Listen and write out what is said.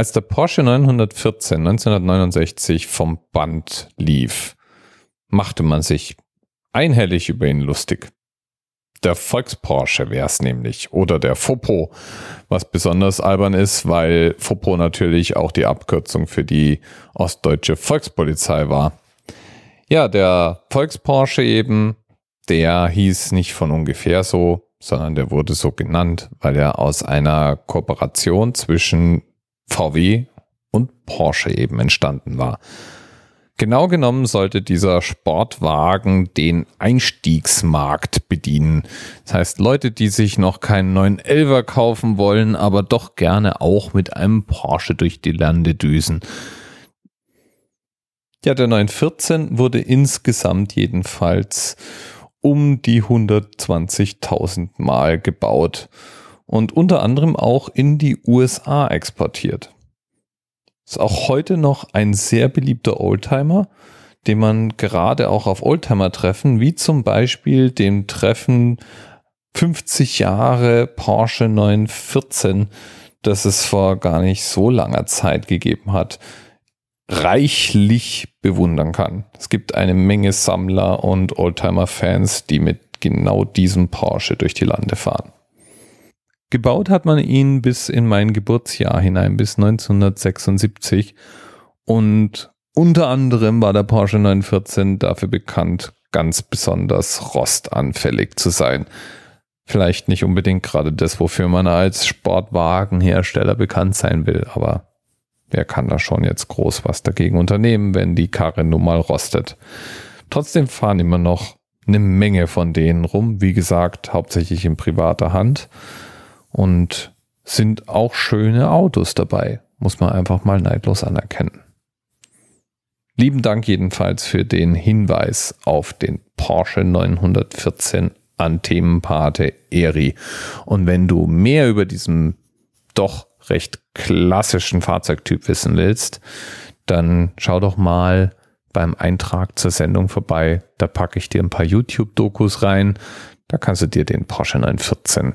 Als der Porsche 914 1969 vom Band lief, machte man sich einhellig über ihn lustig. Der Volksporsche wäre es nämlich oder der Fopo, was besonders albern ist, weil Fopo natürlich auch die Abkürzung für die ostdeutsche Volkspolizei war. Ja, der Volksporsche eben, der hieß nicht von ungefähr so, sondern der wurde so genannt, weil er aus einer Kooperation zwischen VW und Porsche eben entstanden war. Genau genommen sollte dieser Sportwagen den Einstiegsmarkt bedienen. Das heißt, Leute, die sich noch keinen neuen Elver kaufen wollen, aber doch gerne auch mit einem Porsche durch die Lande düsen. Ja, der 914 wurde insgesamt jedenfalls um die 120.000 Mal gebaut und unter anderem auch in die USA exportiert. Ist auch heute noch ein sehr beliebter Oldtimer, den man gerade auch auf Oldtimer-Treffen, wie zum Beispiel dem Treffen 50 Jahre Porsche 914, das es vor gar nicht so langer Zeit gegeben hat, reichlich bewundern kann. Es gibt eine Menge Sammler und Oldtimer-Fans, die mit genau diesem Porsche durch die Lande fahren. Gebaut hat man ihn bis in mein Geburtsjahr hinein, bis 1976. Und unter anderem war der Porsche 914 dafür bekannt, ganz besonders rostanfällig zu sein. Vielleicht nicht unbedingt gerade das, wofür man als Sportwagenhersteller bekannt sein will, aber wer kann da schon jetzt groß was dagegen unternehmen, wenn die Karre nun mal rostet. Trotzdem fahren immer noch eine Menge von denen rum, wie gesagt, hauptsächlich in privater Hand. Und sind auch schöne Autos dabei, muss man einfach mal neidlos anerkennen. Lieben Dank jedenfalls für den Hinweis auf den Porsche 914 an Themenpate Eri. Und wenn du mehr über diesen doch recht klassischen Fahrzeugtyp wissen willst, dann schau doch mal beim Eintrag zur Sendung vorbei. Da packe ich dir ein paar YouTube-Dokus rein. Da kannst du dir den Porsche 914